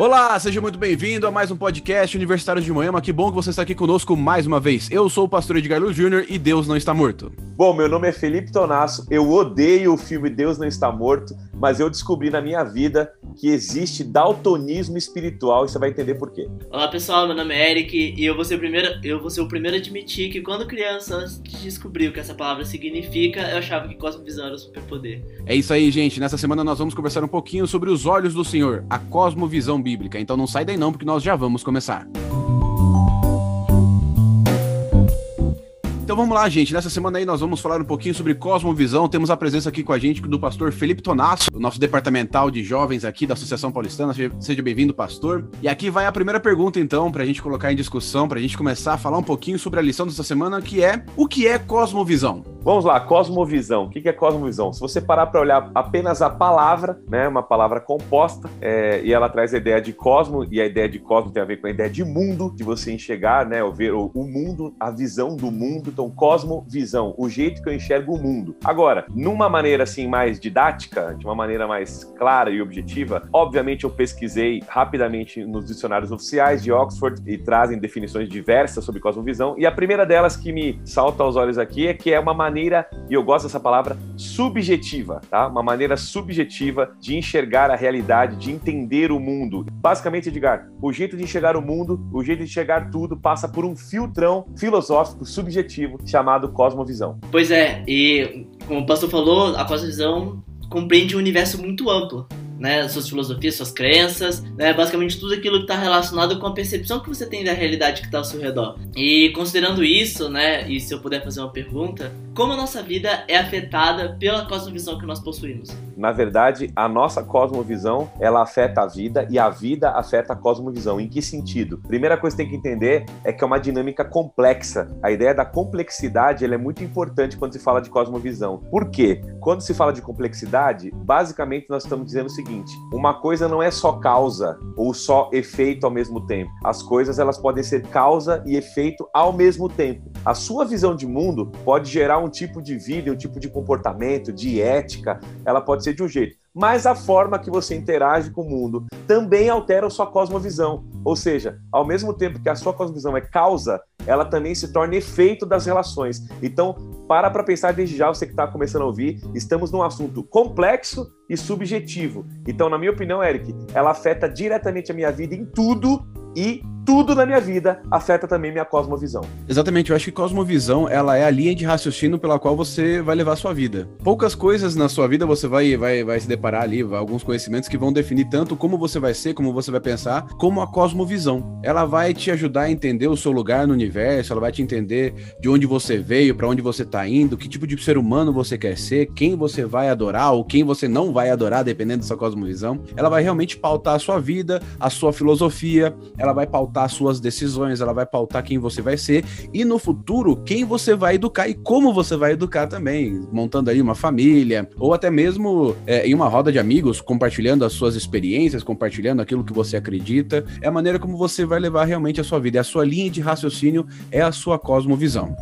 Olá, seja muito bem-vindo a mais um podcast Universitário de Moema. Que bom que você está aqui conosco mais uma vez. Eu sou o pastor Edgar Luz Jr. e Deus não está morto. Bom, meu nome é Felipe Tonasso. Eu odeio o filme Deus não está morto, mas eu descobri na minha vida que existe daltonismo espiritual e você vai entender por quê. Olá, pessoal. Meu nome é Eric e eu vou ser o primeiro, eu vou ser o primeiro a admitir que quando criança, antes de descobrir o que essa palavra significa, eu achava que cosmovisão era superpoder. É isso aí, gente. Nessa semana nós vamos conversar um pouquinho sobre os olhos do Senhor, a cosmovisão bíblica bíblica. Então não sai daí não, porque nós já vamos começar. Então vamos lá, gente. Nessa semana aí nós vamos falar um pouquinho sobre Cosmovisão. Temos a presença aqui com a gente do pastor Felipe Tonasso, nosso departamental de jovens aqui da Associação Paulistana. Seja bem-vindo, pastor. E aqui vai a primeira pergunta, então, para a gente colocar em discussão, para a gente começar a falar um pouquinho sobre a lição dessa semana, que é o que é Cosmovisão? Vamos lá, cosmovisão. O que é cosmovisão? Se você parar para olhar apenas a palavra, né, uma palavra composta, é, e ela traz a ideia de cosmo, e a ideia de cosmo tem a ver com a ideia de mundo, de você enxergar, né, ou ver o, o mundo, a visão do mundo. Então, cosmovisão, o jeito que eu enxergo o mundo. Agora, numa maneira assim mais didática, de uma maneira mais clara e objetiva, obviamente eu pesquisei rapidamente nos dicionários oficiais de Oxford e trazem definições diversas sobre cosmovisão. E a primeira delas que me salta aos olhos aqui é que é uma maneira, e eu gosto dessa palavra, subjetiva, tá? Uma maneira subjetiva de enxergar a realidade, de entender o mundo. Basicamente, Edgar, o jeito de enxergar o mundo, o jeito de enxergar tudo passa por um filtrão filosófico subjetivo chamado cosmovisão. Pois é, e como o pastor falou, a cosmovisão compreende um universo muito amplo né, suas filosofias, suas crenças, né, basicamente tudo aquilo que está relacionado com a percepção que você tem da realidade que está ao seu redor. E considerando isso, né, e se eu puder fazer uma pergunta, como a nossa vida é afetada pela cosmovisão que nós possuímos? Na verdade, a nossa cosmovisão, ela afeta a vida e a vida afeta a cosmovisão. Em que sentido? Primeira coisa que tem que entender é que é uma dinâmica complexa. A ideia da complexidade, ela é muito importante quando se fala de cosmovisão. Por quê? Quando se fala de complexidade, basicamente nós estamos dizendo o seguinte, seguinte: uma coisa não é só causa ou só efeito ao mesmo tempo. As coisas elas podem ser causa e efeito ao mesmo tempo. A sua visão de mundo pode gerar um tipo de vida, um tipo de comportamento, de ética, ela pode ser de um jeito mas a forma que você interage com o mundo também altera a sua cosmovisão. Ou seja, ao mesmo tempo que a sua cosmovisão é causa, ela também se torna efeito das relações. Então, para para pensar desde já, você que está começando a ouvir, estamos num assunto complexo e subjetivo. Então, na minha opinião, Eric, ela afeta diretamente a minha vida em tudo e tudo na minha vida afeta também minha cosmovisão. Exatamente, eu acho que cosmovisão, ela é a linha de raciocínio pela qual você vai levar a sua vida. Poucas coisas na sua vida você vai, vai, vai se deparar ali, alguns conhecimentos que vão definir tanto como você vai ser, como você vai pensar, como a cosmovisão. Ela vai te ajudar a entender o seu lugar no universo, ela vai te entender de onde você veio, para onde você tá indo, que tipo de ser humano você quer ser, quem você vai adorar ou quem você não vai adorar, dependendo da sua cosmovisão. Ela vai realmente pautar a sua vida, a sua filosofia, ela vai pautar pautar suas decisões, ela vai pautar quem você vai ser e no futuro quem você vai educar e como você vai educar também, montando aí uma família ou até mesmo é, em uma roda de amigos, compartilhando as suas experiências, compartilhando aquilo que você acredita. É a maneira como você vai levar realmente a sua vida, é a sua linha de raciocínio, é a sua cosmovisão.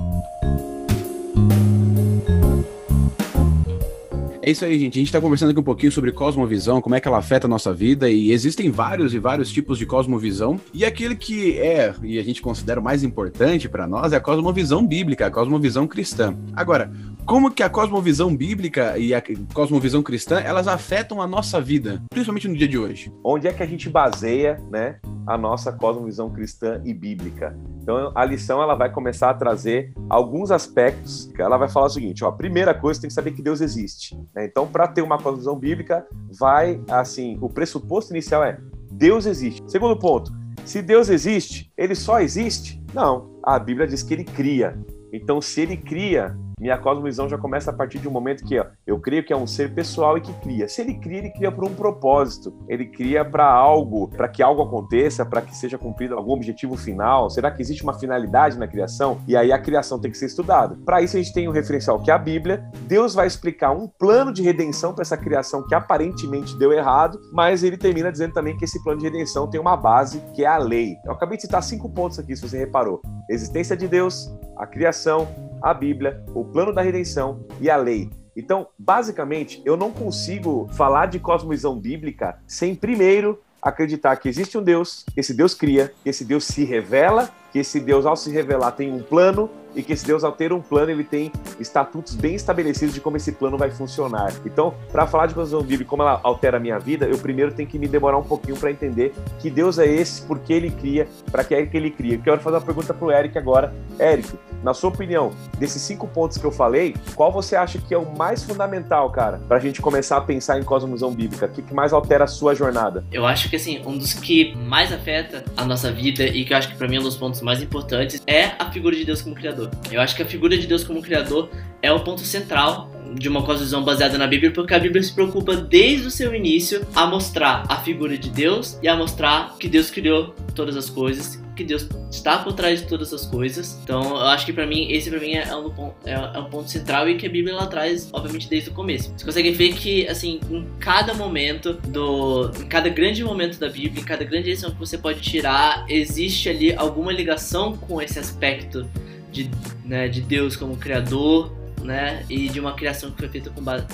É isso aí, gente. A gente está conversando aqui um pouquinho sobre cosmovisão, como é que ela afeta a nossa vida, e existem vários e vários tipos de cosmovisão. E aquele que é, e a gente considera o mais importante para nós, é a cosmovisão bíblica, a cosmovisão cristã. Agora, como que a cosmovisão bíblica e a cosmovisão cristã, elas afetam a nossa vida, principalmente no dia de hoje? Onde é que a gente baseia, né, a nossa cosmovisão cristã e bíblica? Então, a lição ela vai começar a trazer alguns aspectos. Ela vai falar o seguinte, ó, a primeira coisa tem que saber que Deus existe. Né? Então, para ter uma cosmovisão bíblica, vai assim, o pressuposto inicial é Deus existe. Segundo ponto, se Deus existe, ele só existe? Não. A Bíblia diz que ele cria. Então, se ele cria, minha cosmovisão já começa a partir de um momento que ó, eu creio que é um ser pessoal e que cria. Se ele cria, ele cria por um propósito. Ele cria para algo, para que algo aconteça, para que seja cumprido algum objetivo final. Será que existe uma finalidade na criação? E aí a criação tem que ser estudada. Para isso a gente tem um referencial que é a Bíblia. Deus vai explicar um plano de redenção para essa criação que aparentemente deu errado, mas ele termina dizendo também que esse plano de redenção tem uma base que é a lei. Eu acabei de citar cinco pontos aqui, se você reparou: existência de Deus, a criação, a Bíblia, o plano da redenção e a lei. Então, basicamente, eu não consigo falar de cosmovisão bíblica sem primeiro acreditar que existe um Deus, que esse Deus cria, que esse Deus se revela, que esse Deus, ao se revelar, tem um plano e que esse Deus, ao ter um plano, ele tem estatutos bem estabelecidos de como esse plano vai funcionar. Então, para falar de construção bíblica como ela altera a minha vida, eu primeiro tenho que me demorar um pouquinho para entender que Deus é esse, por que ele cria, para que é que ele cria. Eu quero fazer uma pergunta para o Eric agora. Eric, na sua opinião, desses cinco pontos que eu falei, qual você acha que é o mais fundamental, cara, para a gente começar a pensar em cosmovisão bíblica? O que, que mais altera a sua jornada? Eu acho que, assim, um dos que mais afeta a nossa vida e que eu acho que para mim é um dos pontos mais importantes é a figura de Deus como Criador. Eu acho que a figura de Deus como Criador é o ponto central de uma cosmovisão baseada na Bíblia, porque a Bíblia se preocupa desde o seu início a mostrar a figura de Deus e a mostrar que Deus criou todas as coisas, que Deus está por trás de todas as coisas. Então, eu acho que para mim esse para mim é um, é, é um ponto central e que a Bíblia ela traz, obviamente, desde o começo. Você consegue ver que assim, em cada momento do, em cada grande momento da Bíblia, em cada grande lição que você pode tirar, existe ali alguma ligação com esse aspecto de, né, de Deus como criador, né? E de uma criação que foi feita com base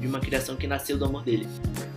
de uma criação que nasceu do amor dele.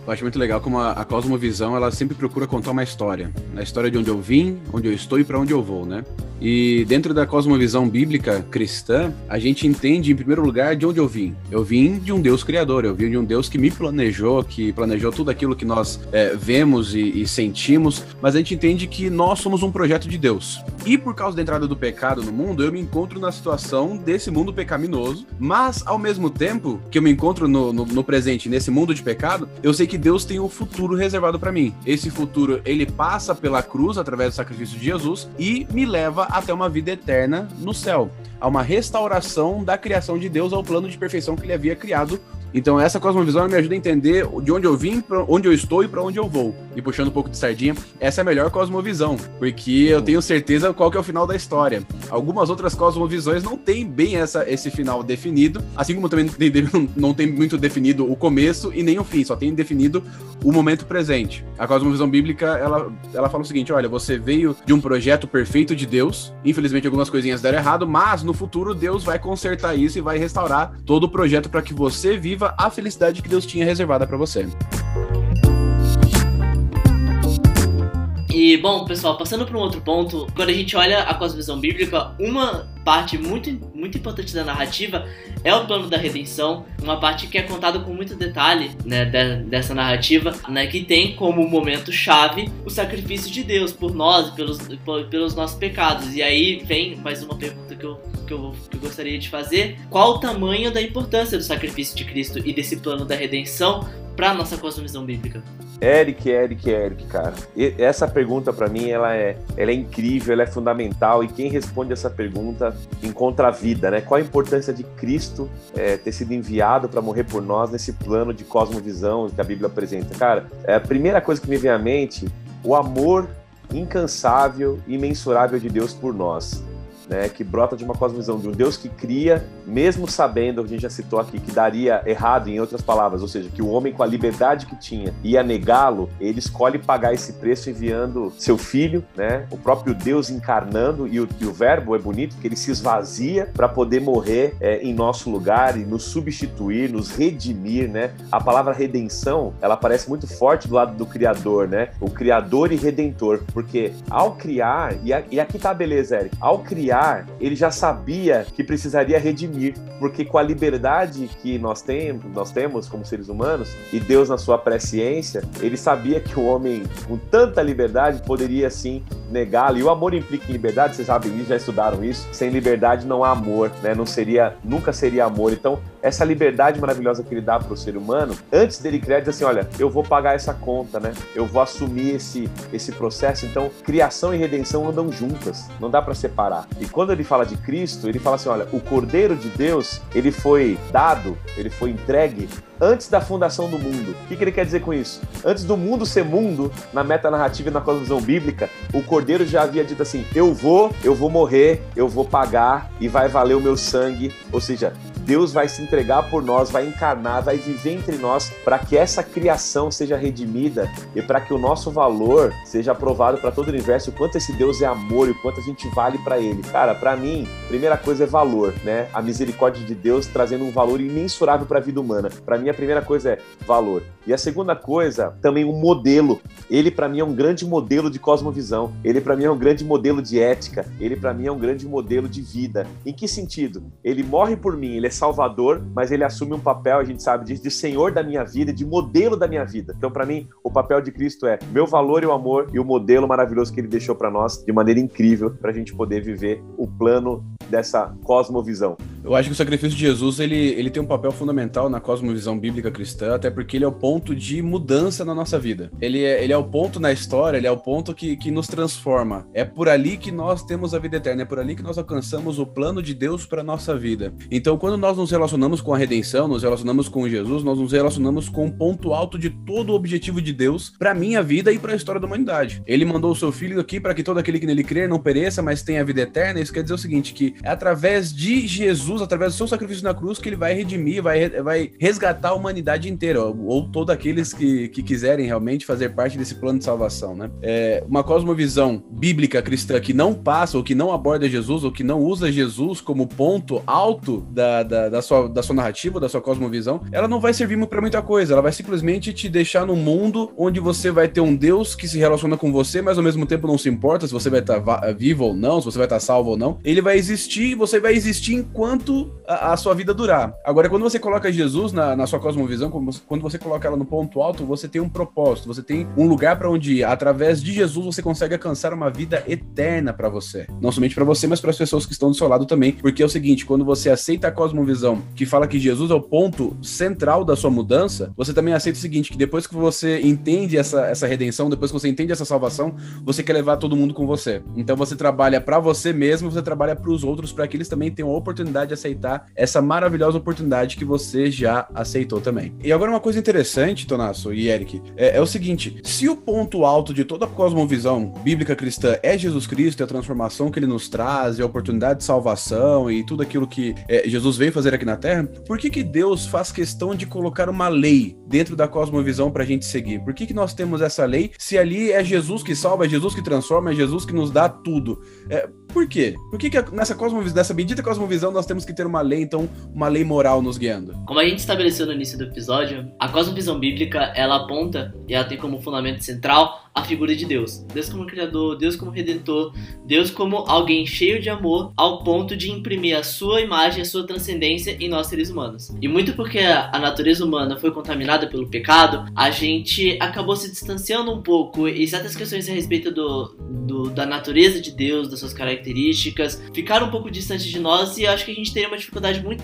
Eu acho muito legal como a, cosmovisão ela sempre procura contar uma história, a história de onde eu vim, onde eu estou e para onde eu vou, né? E dentro da cosmovisão bíblica cristã, a gente entende em primeiro lugar de onde eu vim. Eu vim de um Deus criador, eu vim de um Deus que me planejou, que planejou tudo aquilo que nós é, vemos e, e sentimos, mas a gente entende que nós somos um projeto de Deus. E por causa da entrada do pecado no mundo, eu me encontro na situação desse mundo pecaminoso, mas ao mesmo tempo que eu me encontro no, no, no presente, nesse mundo de pecado, eu sei que Deus tem um futuro reservado para mim. Esse futuro, ele passa pela cruz através do sacrifício de Jesus e me leva até uma vida eterna no céu. Há uma restauração da criação de Deus ao plano de perfeição que ele havia criado então essa cosmovisão me ajuda a entender de onde eu vim, onde eu estou e para onde eu vou. E puxando um pouco de sardinha, essa é a melhor cosmovisão, porque eu tenho certeza qual que é o final da história. Algumas outras cosmovisões não têm bem essa, esse final definido, assim como também não tem muito definido o começo e nem o fim, só tem definido o momento presente. A cosmovisão bíblica, ela, ela fala o seguinte, olha, você veio de um projeto perfeito de Deus, infelizmente algumas coisinhas deram errado, mas no futuro Deus vai consertar isso e vai restaurar todo o projeto para que você viva viva a felicidade que Deus tinha reservada para você. E, bom, pessoal, passando para um outro ponto, quando a gente olha a cosmovisão bíblica, uma parte muito, muito importante da narrativa é o plano da redenção, uma parte que é contada com muito detalhe né, de, dessa narrativa, né, que tem como momento chave o sacrifício de Deus por nós pelos, pelos nossos pecados. E aí vem mais uma pergunta que eu, que, eu, que eu gostaria de fazer: qual o tamanho da importância do sacrifício de Cristo e desse plano da redenção para nossa cosmovisão bíblica? Eric, Eric, Eric, cara. E essa pergunta para mim ela é, ela é incrível, ela é fundamental e quem responde essa pergunta encontra a vida, né? Qual a importância de Cristo é, ter sido enviado para morrer por nós nesse plano de cosmovisão que a Bíblia apresenta? Cara, é a primeira coisa que me vem à mente, o amor incansável e imensurável de Deus por nós né, que brota de uma cosmovisão de um Deus que cria, mesmo sabendo, a gente já citou aqui, que daria errado, em outras palavras, ou seja, que o homem com a liberdade que tinha ia negá-lo, ele escolhe pagar esse preço enviando seu filho, né, o próprio Deus encarnando, e o, e o verbo é bonito, que ele se esvazia para poder morrer é, em nosso lugar e nos substituir, nos redimir, né? A palavra redenção, ela aparece muito forte do lado do Criador, né? O Criador e Redentor, porque ao criar, e, a, e aqui tá a beleza, Eric, ao criar, ele já sabia que precisaria redimir, porque com a liberdade que nós temos, nós temos como seres humanos, e Deus na sua presciência, ele sabia que o homem com tanta liberdade poderia sim negá-lo. E o amor implica em liberdade, vocês sabem já estudaram isso. Sem liberdade não há amor, né? Não seria, nunca seria amor. Então, essa liberdade maravilhosa que ele dá para o ser humano, antes dele criar, diz assim: olha, eu vou pagar essa conta, né? Eu vou assumir esse, esse processo. Então, criação e redenção andam juntas, não dá para separar. E quando ele fala de Cristo, ele fala assim: olha, o Cordeiro de Deus, ele foi dado, ele foi entregue antes da fundação do mundo. O que, que ele quer dizer com isso? Antes do mundo ser mundo, na metanarrativa e na cosmovisão bíblica, o Cordeiro já havia dito assim: eu vou, eu vou morrer, eu vou pagar e vai valer o meu sangue. Ou seja, Deus vai se entregar por nós, vai encarnar, vai viver entre nós para que essa criação seja redimida e para que o nosso valor seja aprovado para todo o universo, o quanto esse Deus é amor e o quanto a gente vale para ele. Cara, para mim, primeira coisa é valor, né? A misericórdia de Deus trazendo um valor imensurável para a vida humana. Para mim, a primeira coisa é valor. E a segunda coisa, também um modelo. Ele, para mim, é um grande modelo de cosmovisão. Ele, para mim, é um grande modelo de ética. Ele, para mim, é um grande modelo de vida. Em que sentido? Ele morre por mim, ele é salvador, mas ele assume um papel, a gente sabe disso, de senhor da minha vida, de modelo da minha vida. Então, para mim, o papel de Cristo é meu valor e o amor e o modelo maravilhoso que ele deixou para nós de maneira incrível para a gente poder viver o plano dessa cosmovisão. Eu acho que o sacrifício de Jesus ele, ele tem um papel fundamental na cosmovisão bíblica cristã, até porque ele é o ponto de mudança na nossa vida. Ele é, ele é o ponto na história, ele é o ponto que, que nos transforma. É por ali que nós temos a vida eterna, é por ali que nós alcançamos o plano de Deus para nossa vida. Então, quando nós nos relacionamos com a redenção, nos relacionamos com Jesus, nós nos relacionamos com o ponto alto de todo o objetivo de Deus para minha vida e para a história da humanidade. Ele mandou o seu filho aqui para que todo aquele que nele crer não pereça, mas tenha a vida eterna. Isso quer dizer o seguinte, que é através de Jesus, através do seu sacrifício na cruz, que ele vai redimir, vai, vai resgatar a humanidade inteira, ou, ou todos aqueles que, que quiserem realmente fazer parte desse plano de salvação, né? É uma cosmovisão bíblica cristã que não passa, ou que não aborda Jesus, ou que não usa Jesus como ponto alto da, da, da sua, da sua narrativa, da sua cosmovisão, ela não vai servir para muita coisa, ela vai simplesmente te deixar num mundo onde você vai ter um Deus que se relaciona com você, mas ao mesmo tempo não se importa se você vai estar vivo ou não, se você vai estar salvo ou não. Ele vai existir e você vai existir enquanto a, a, sua vida durar. Agora, quando você coloca Jesus na, na sua cosmovisão, quando você coloca ela no ponto alto, você tem um propósito, você tem um lugar para onde ir. Através de Jesus, você consegue alcançar uma vida eterna para você. Não somente para você, mas para as pessoas que estão do seu lado também. Porque é o seguinte: quando você aceita a cosmovisão que fala que Jesus é o ponto central da sua mudança, você também aceita o seguinte: que depois que você entende essa, essa redenção, depois que você entende essa salvação, você quer levar todo mundo com você. Então você trabalha para você mesmo, você trabalha para os outros, para que eles também tenham a oportunidade de aceitar essa maravilhosa oportunidade que você já aceitou também. E agora uma coisa interessante, Tonasso e Eric, é, é o seguinte: se o ponto alto de toda a cosmovisão bíblica cristã é Jesus Cristo e a transformação que ele nos traz, e a oportunidade de salvação e tudo aquilo que é, Jesus veio fazer aqui na Terra, por que, que Deus faz questão de colocar uma lei dentro da cosmovisão para a gente seguir? Por que, que nós temos essa lei se ali é Jesus que salva, é Jesus que transforma, é Jesus que nos dá tudo? É, por quê? Por que, que nessa cosmovisão, nessa bendita cosmovisão, nós temos que ter uma lei, então, uma lei moral nos guiando? Como a gente estabeleceu no início do episódio, a cosmovisão bíblica, ela aponta e ela tem como fundamento central a figura de Deus. Deus como criador, Deus como redentor, Deus como alguém cheio de amor, ao ponto de imprimir a sua imagem, a sua transcendência em nós seres humanos. E muito porque a natureza humana foi contaminada pelo pecado, a gente acabou se distanciando um pouco e certas questões a respeito do, do da natureza de Deus, das suas características, ficaram um pouco distantes de nós e acho que a gente teria uma dificuldade muito,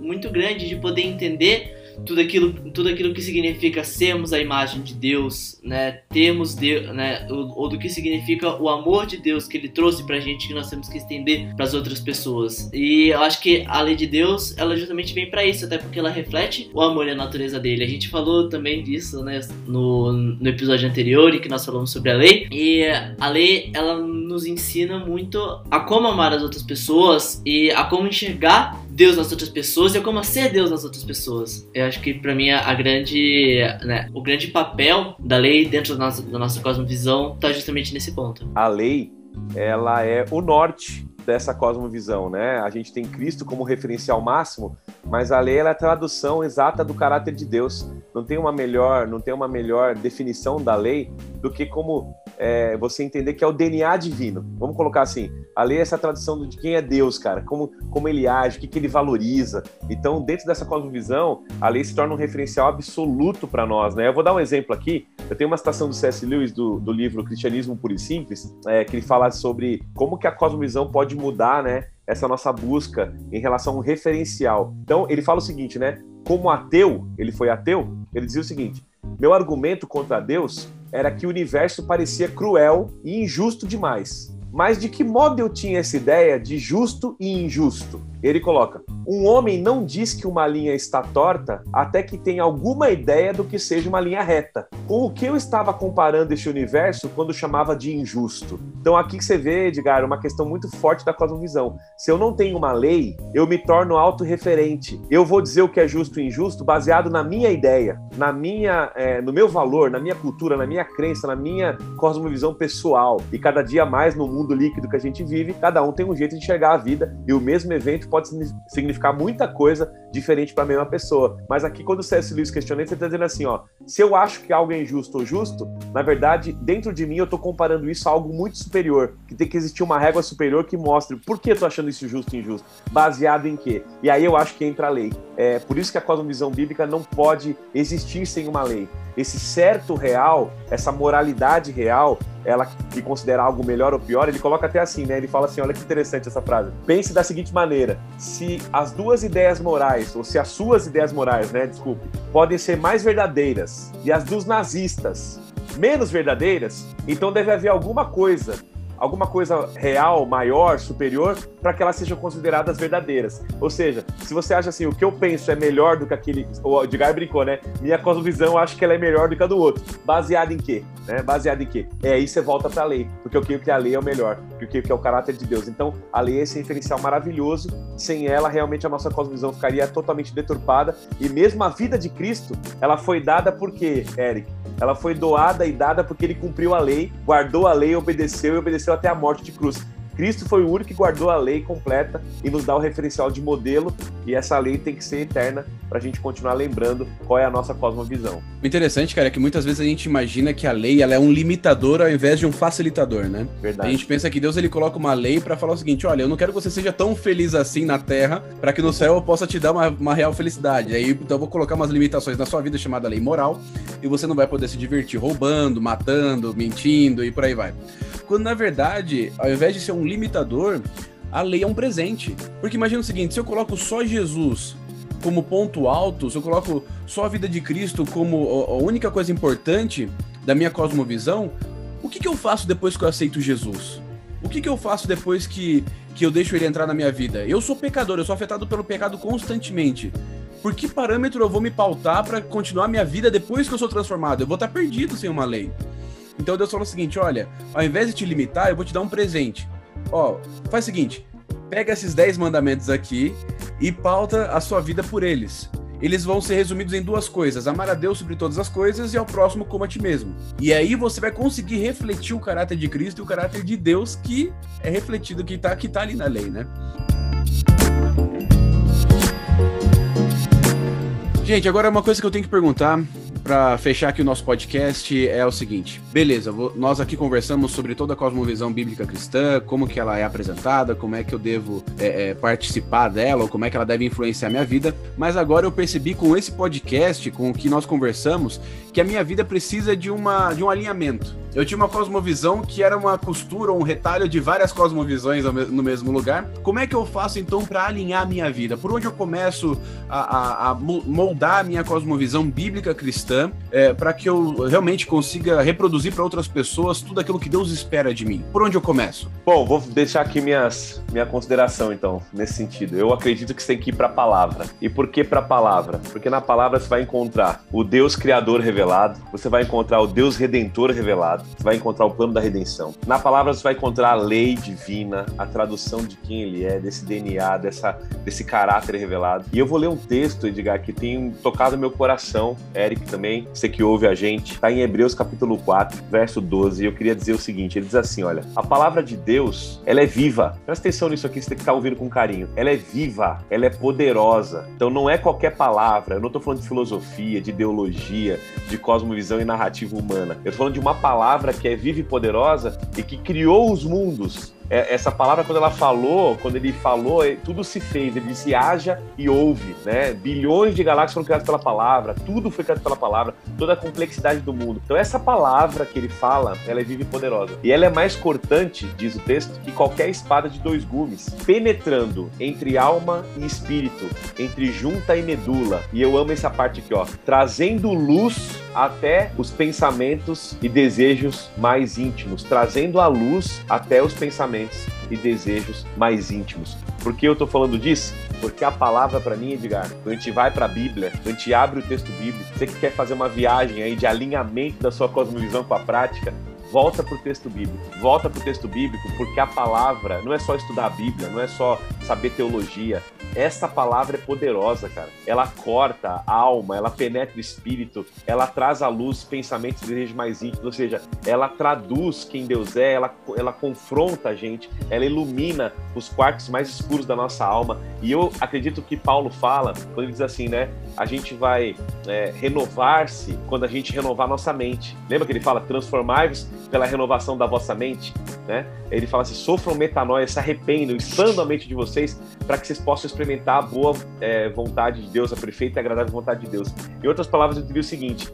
muito grande de poder entender tudo aquilo, tudo aquilo que significa sermos a imagem de Deus, né? Termos Deus, né? Ou, ou, do que significa o amor de Deus que Ele trouxe pra gente que nós temos que estender para as outras pessoas. E eu acho que a lei de Deus, ela justamente vem para isso, até porque ela reflete o amor e a natureza dele. A gente falou também disso, né? No, no episódio anterior em que nós falamos sobre a lei. E a lei, ela nos ensina muito a como amar as outras pessoas e a como enxergar Deus nas outras pessoas e como ser Deus nas outras pessoas. Eu acho que para mim a, grande, né, o grande papel da lei dentro da nossa, da nossa cosmovisão está justamente nesse ponto. A lei, ela é o norte dessa cosmovisão, né? A gente tem Cristo como referencial máximo, mas a lei é a tradução exata do caráter de Deus. Não tem uma melhor, não tem uma melhor definição da lei do que como é, você entender que é o DNA divino. Vamos colocar assim, a lei é essa tradição de quem é Deus, cara, como, como ele age, o que, que ele valoriza. Então, dentro dessa cosmovisão, a lei se torna um referencial absoluto para nós, né? Eu vou dar um exemplo aqui. Eu tenho uma citação do C.S. Lewis do, do livro Cristianismo Puro e Simples, é, que ele fala sobre como que a cosmovisão pode mudar, né? Essa nossa busca em relação a um referencial. Então, ele fala o seguinte, né? Como ateu, ele foi ateu, ele dizia o seguinte: meu argumento contra Deus era que o universo parecia cruel e injusto demais. Mas de que modo eu tinha essa ideia de justo e injusto? Ele coloca: um homem não diz que uma linha está torta até que tenha alguma ideia do que seja uma linha reta. Com o que eu estava comparando este universo quando chamava de injusto? Então aqui que você vê, Edgar, uma questão muito forte da cosmovisão. Se eu não tenho uma lei, eu me torno autorreferente. Eu vou dizer o que é justo e injusto baseado na minha ideia, na minha, é, no meu valor, na minha cultura, na minha crença, na minha cosmovisão pessoal. E cada dia mais no mundo líquido que a gente vive, cada um tem um jeito de enxergar a vida e o mesmo evento pode significar muita coisa diferente para a mesma pessoa. Mas aqui, quando o C.S. Lewis questiona, ele está dizendo assim: ó, se eu acho que algo é injusto ou justo, na verdade, dentro de mim eu estou comparando isso a algo muito superior, que tem que existir uma régua superior que mostre por que eu estou achando isso justo e injusto, baseado em quê? E aí eu acho que entra a lei. É por isso que a cosmovisão bíblica não pode existir sem uma lei. Esse certo real, essa moralidade real, ela que considera algo melhor ou pior, ele coloca até assim, né? Ele fala assim: olha que interessante essa frase. Pense da seguinte maneira: se as duas ideias morais, ou se as suas ideias morais, né? Desculpe, podem ser mais verdadeiras e as dos nazistas menos verdadeiras, então deve haver alguma coisa alguma coisa real, maior, superior, para que elas sejam consideradas verdadeiras. Ou seja, se você acha assim, o que eu penso é melhor do que aquele. O Edgar brincou, né? Minha cosmovisão, eu acho que ela é melhor do que a do outro. Baseado em quê? Né? Baseado em quê? É aí você volta para a lei, porque eu creio que a lei é o melhor, porque eu creio que é o caráter de Deus. Então, a lei é esse referencial maravilhoso. Sem ela, realmente a nossa cosmovisão ficaria totalmente deturpada. E mesmo a vida de Cristo, ela foi dada por quê, Eric? Ela foi doada e dada porque ele cumpriu a lei, guardou a lei, obedeceu e obedeceu até a morte de cruz. Cristo foi o único que guardou a lei completa e nos dá o referencial de modelo, e essa lei tem que ser eterna para a gente continuar lembrando qual é a nossa cosmovisão. O interessante, cara, é que muitas vezes a gente imagina que a lei ela é um limitador ao invés de um facilitador, né? Verdade. A gente pensa que Deus ele coloca uma lei para falar o seguinte: olha, eu não quero que você seja tão feliz assim na terra, para que no céu eu possa te dar uma, uma real felicidade. Aí então eu vou colocar umas limitações na sua vida chamada lei moral, e você não vai poder se divertir roubando, matando, mentindo e por aí vai. Quando na verdade, ao invés de ser um limitador, a lei é um presente. Porque imagina o seguinte: se eu coloco só Jesus como ponto alto, se eu coloco só a vida de Cristo como a única coisa importante da minha cosmovisão, o que, que eu faço depois que eu aceito Jesus? O que, que eu faço depois que, que eu deixo ele entrar na minha vida? Eu sou pecador, eu sou afetado pelo pecado constantemente. Por que parâmetro eu vou me pautar para continuar minha vida depois que eu sou transformado? Eu vou estar perdido sem uma lei. Então Deus falou o seguinte: olha, ao invés de te limitar, eu vou te dar um presente. Ó, faz o seguinte: pega esses 10 mandamentos aqui e pauta a sua vida por eles. Eles vão ser resumidos em duas coisas: amar a Deus sobre todas as coisas e ao próximo como a ti mesmo. E aí você vai conseguir refletir o caráter de Cristo e o caráter de Deus que é refletido, que está que tá ali na lei, né? Gente, agora uma coisa que eu tenho que perguntar para fechar aqui o nosso podcast é o seguinte: beleza, nós aqui conversamos sobre toda a cosmovisão bíblica cristã, como que ela é apresentada, como é que eu devo é, é, participar dela, ou como é que ela deve influenciar a minha vida. Mas agora eu percebi com esse podcast, com o que nós conversamos, que a minha vida precisa de, uma, de um alinhamento. Eu tinha uma cosmovisão que era uma costura, um retalho de várias cosmovisões no mesmo lugar. Como é que eu faço então para alinhar a minha vida? Por onde eu começo a, a, a moldar a minha cosmovisão bíblica cristã é, para que eu realmente consiga reproduzir para outras pessoas tudo aquilo que Deus espera de mim? Por onde eu começo? Bom, vou deixar aqui minhas, minha consideração então, nesse sentido. Eu acredito que você tem que ir para a palavra. E por que para a palavra? Porque na palavra você vai encontrar o Deus Criador revelado, você vai encontrar o Deus Redentor revelado você vai encontrar o plano da redenção. Na palavra você vai encontrar a lei divina, a tradução de quem ele é, desse DNA, dessa, desse caráter revelado. E eu vou ler um texto, Edgar, que tem tocado meu coração, Eric também, você que ouve a gente, está em Hebreus capítulo 4, verso 12, e eu queria dizer o seguinte, ele diz assim, olha, a palavra de Deus, ela é viva. Presta atenção nisso aqui, você tem que estar tá ouvindo com carinho. Ela é viva, ela é poderosa. Então não é qualquer palavra, eu não estou falando de filosofia, de ideologia, de cosmovisão e narrativa humana. Eu estou falando de uma palavra que é viva e poderosa e que criou os mundos essa palavra, quando ela falou, quando ele falou, é, tudo se fez. Ele disse haja e ouve, né? Bilhões de galáxias foram criadas pela palavra, tudo foi criado pela palavra, toda a complexidade do mundo. Então, essa palavra que ele fala, ela é viva e poderosa. E ela é mais cortante, diz o texto, que qualquer espada de dois gumes, penetrando entre alma e espírito, entre junta e medula. E eu amo essa parte aqui, ó. Trazendo luz até os pensamentos e desejos mais íntimos, trazendo a luz até os pensamentos e desejos mais íntimos. Por que eu estou falando disso? Porque a palavra para mim, Edgar, quando a gente vai para a Bíblia, quando a gente abre o texto bíblico, você que quer fazer uma viagem aí de alinhamento da sua cosmovisão com a prática, volta para o texto bíblico. Volta para o texto bíblico, porque a palavra não é só estudar a Bíblia, não é só saber teologia. Essa palavra é poderosa, cara. Ela corta a alma, ela penetra o espírito, ela traz à luz pensamentos e desejos mais íntimos, ou seja, ela traduz quem Deus é, ela, ela confronta a gente, ela ilumina os quartos mais escuros da nossa alma. E eu acredito que Paulo fala, quando ele diz assim, né? A gente vai é, renovar-se quando a gente renovar nossa mente. Lembra que ele fala, transformar-vos pela renovação da vossa mente, né? Ele fala assim: sofram metanoia, se arrependam, expandam a mente de vocês para que vocês possam experimentar a boa é, vontade de Deus, a perfeita e agradável vontade de Deus. Em outras palavras, eu diria o seguinte: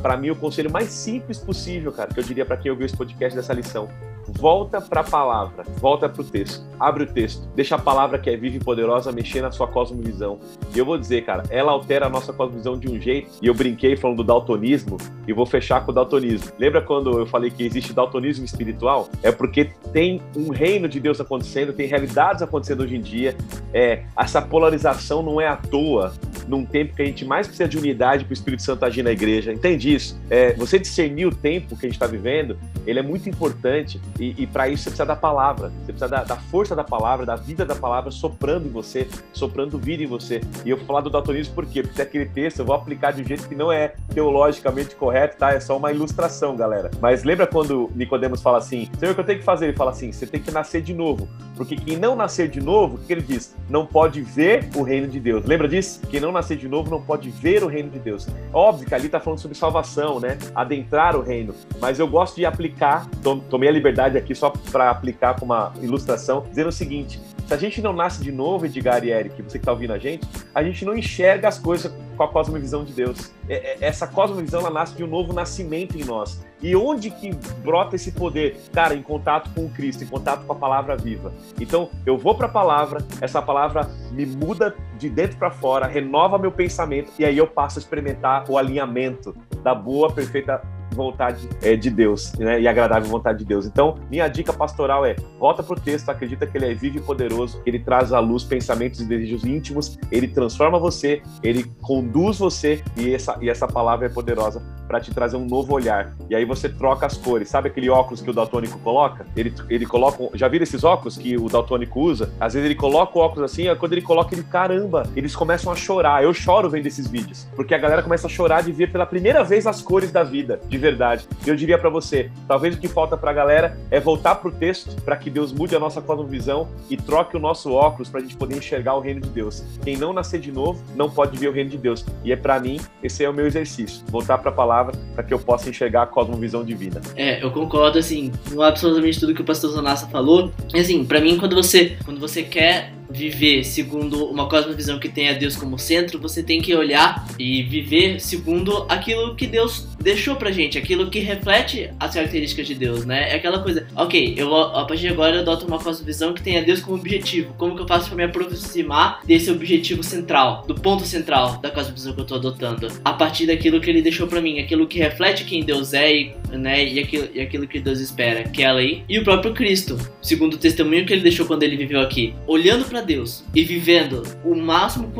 para mim, o conselho mais simples possível, cara, que eu diria para quem ouviu esse podcast dessa lição, volta para a palavra, volta para o texto, abre o texto, deixa a palavra que é viva e poderosa mexer na sua cosmovisão. E eu vou dizer, cara, ela altera a nossa cosmovisão de um jeito. E eu brinquei falando do daltonismo e vou fechar com o daltonismo. Lembra quando eu falei que existe daltonismo espiritual? É porque tem um reino de Deus acontecendo, tem realidades acontecendo hoje em dia. É, essa polarização não é à toa num tempo que a gente mais precisa de unidade para o Espírito Santo agir na igreja. Entende isso? É, você discernir o tempo que a gente está vivendo, ele é muito importante e, e para isso você precisa da palavra, você precisa da, da, força da palavra, da vida da palavra soprando em você, soprando vida em você. E eu vou falar do daltonismo por quê? Porque aquele texto eu vou aplicar de um jeito que não é teologicamente correto, tá? É só uma ilustração, galera. Mas lembra quando Nicodemos fala assim: Senhor, o que eu tenho que fazer? Ele fala assim: você tem que nascer de novo. Porque quem não nascer de novo, o que ele diz? Não pode ver o reino de Deus. Lembra disso? Quem não nascer de novo não pode ver o reino de Deus. Óbvio que ali está falando sobre salvação, né? Adentrar o reino. Mas eu gosto de aplicar, tomei a liberdade aqui só para aplicar com uma ilustração, dizendo o seguinte: se a gente não nasce de novo, Edgar e Eric, você que está ouvindo a gente, a gente não enxerga as coisas com a cosmovisão de Deus. É, é, essa cosmovisão ela nasce de um novo nascimento em nós. E onde que brota esse poder? Cara, em contato com o Cristo, em contato com a palavra viva. Então, eu vou para a palavra, essa palavra me muda de dentro para fora, renova meu pensamento e aí eu passo a experimentar o alinhamento da boa, perfeita vontade é, de Deus, né? E agradável vontade de Deus. Então, minha dica pastoral é: volta pro texto, acredita que ele é vivo e poderoso, ele traz à luz pensamentos e desejos íntimos, ele transforma você, ele conduz você e essa, e essa palavra é poderosa para te trazer um novo olhar. E aí você troca as cores. Sabe aquele óculos que o daltônico coloca? Ele, ele coloca. Já viram esses óculos que o daltônico usa? Às vezes ele coloca o óculos assim, quando ele coloca, ele, caramba, eles começam a chorar. Eu choro vendo esses vídeos, porque a galera começa a chorar de ver pela primeira vez as cores da vida, de verdade. E eu diria para você, talvez o que falta para a galera é voltar pro texto para que Deus mude a nossa cosmovisão e troque o nosso óculos para a gente poder enxergar o reino de Deus. Quem não nascer de novo não pode ver o reino de Deus. E é para mim esse é o meu exercício, voltar para a palavra para que eu possa enxergar a cosmovisão divina. É, eu concordo, assim, com absolutamente tudo que o pastor Zonassa falou. Assim, para mim, quando você, quando você quer viver segundo uma cosmovisão que tenha Deus como centro, você tem que olhar e viver segundo aquilo que Deus deixou pra gente, aquilo que reflete as características de Deus, né? É aquela coisa, ok, eu a partir de agora eu adoto uma cosmovisão que tenha Deus como objetivo. Como que eu faço para me aproximar desse objetivo central, do ponto central da cosmovisão que eu tô adotando? A partir daquilo que ele deixou para mim, aquilo que reflete quem Deus é e, né, e, aquilo, e aquilo que Deus espera, que é a lei, e o próprio Cristo, segundo o testemunho que ele deixou quando ele viveu aqui. Olhando para Deus e vivendo o máximo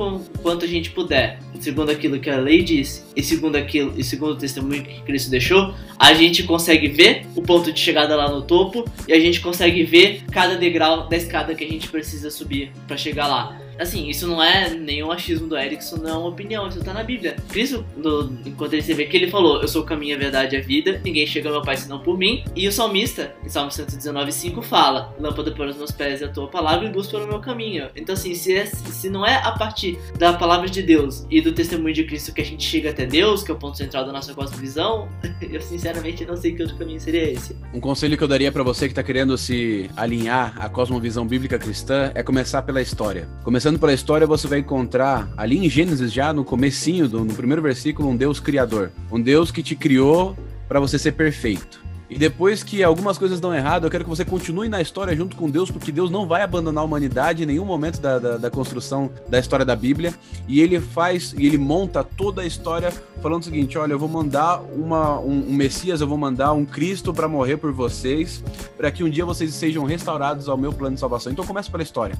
quanto a gente puder, segundo aquilo que a lei diz e segundo aquilo e segundo o testemunho que Cristo deixou, a gente consegue ver o ponto de chegada lá no topo e a gente consegue ver cada degrau da escada que a gente precisa subir para chegar lá. Assim, isso não é nenhum achismo do Eric, isso não é uma opinião, isso tá na Bíblia. Cristo, no, enquanto ele se vê que ele falou, eu sou o caminho, a verdade e a vida, ninguém chega ao meu Pai senão por mim. E o salmista, em Salmo 119,5, fala, lâmpada para os meus pés e a tua palavra e luz para o meu caminho. Então assim, se, é, se não é a partir da palavra de Deus e do testemunho de Cristo que a gente chega até Deus, que é o ponto central da nossa cosmovisão, eu sinceramente não sei que outro caminho seria esse. Um conselho que eu daria para você que tá querendo se alinhar à cosmovisão bíblica cristã é começar pela história. Começando Pela história, você vai encontrar ali em Gênesis já no comecinho, do, no primeiro versículo, um Deus criador, um Deus que te criou para você ser perfeito. E depois que algumas coisas dão errado, eu quero que você continue na história junto com Deus, porque Deus não vai abandonar a humanidade em nenhum momento da, da, da construção da história da Bíblia. E ele faz, e ele monta toda a história falando o seguinte: olha, eu vou mandar uma, um, um Messias, eu vou mandar um Cristo para morrer por vocês, para que um dia vocês sejam restaurados ao meu plano de salvação. Então começa pela história.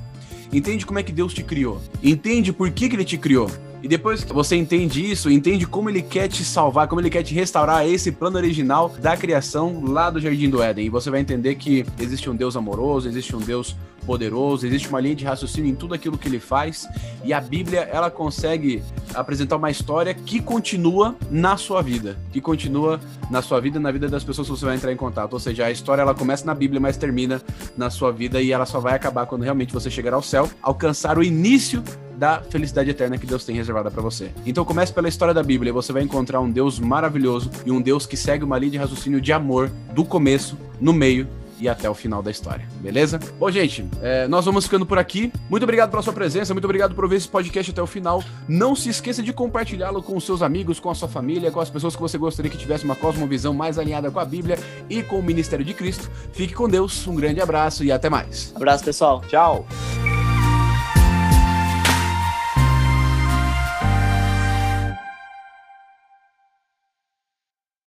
Entende como é que Deus te criou. Entende por que, que ele te criou. E depois que você entende isso, entende como ele quer te salvar, como ele quer te restaurar esse plano original da criação lá do Jardim do Éden. E você vai entender que existe um Deus amoroso, existe um Deus poderoso, existe uma linha de raciocínio em tudo aquilo que ele faz. E a Bíblia, ela consegue apresentar uma história que continua na sua vida, que continua na sua vida na vida das pessoas que você vai entrar em contato. Ou seja, a história ela começa na Bíblia, mas termina na sua vida e ela só vai acabar quando realmente você chegar ao céu, alcançar o início da felicidade eterna que Deus tem reservada para você. Então comece pela história da Bíblia, você vai encontrar um Deus maravilhoso e um Deus que segue uma linha de raciocínio de amor do começo, no meio e até o final da história, beleza? Bom, gente, é, nós vamos ficando por aqui. Muito obrigado pela sua presença, muito obrigado por ver esse podcast até o final. Não se esqueça de compartilhá-lo com os seus amigos, com a sua família, com as pessoas que você gostaria que tivesse uma cosmovisão mais alinhada com a Bíblia e com o ministério de Cristo. Fique com Deus, um grande abraço e até mais. Abraço, pessoal. Tchau.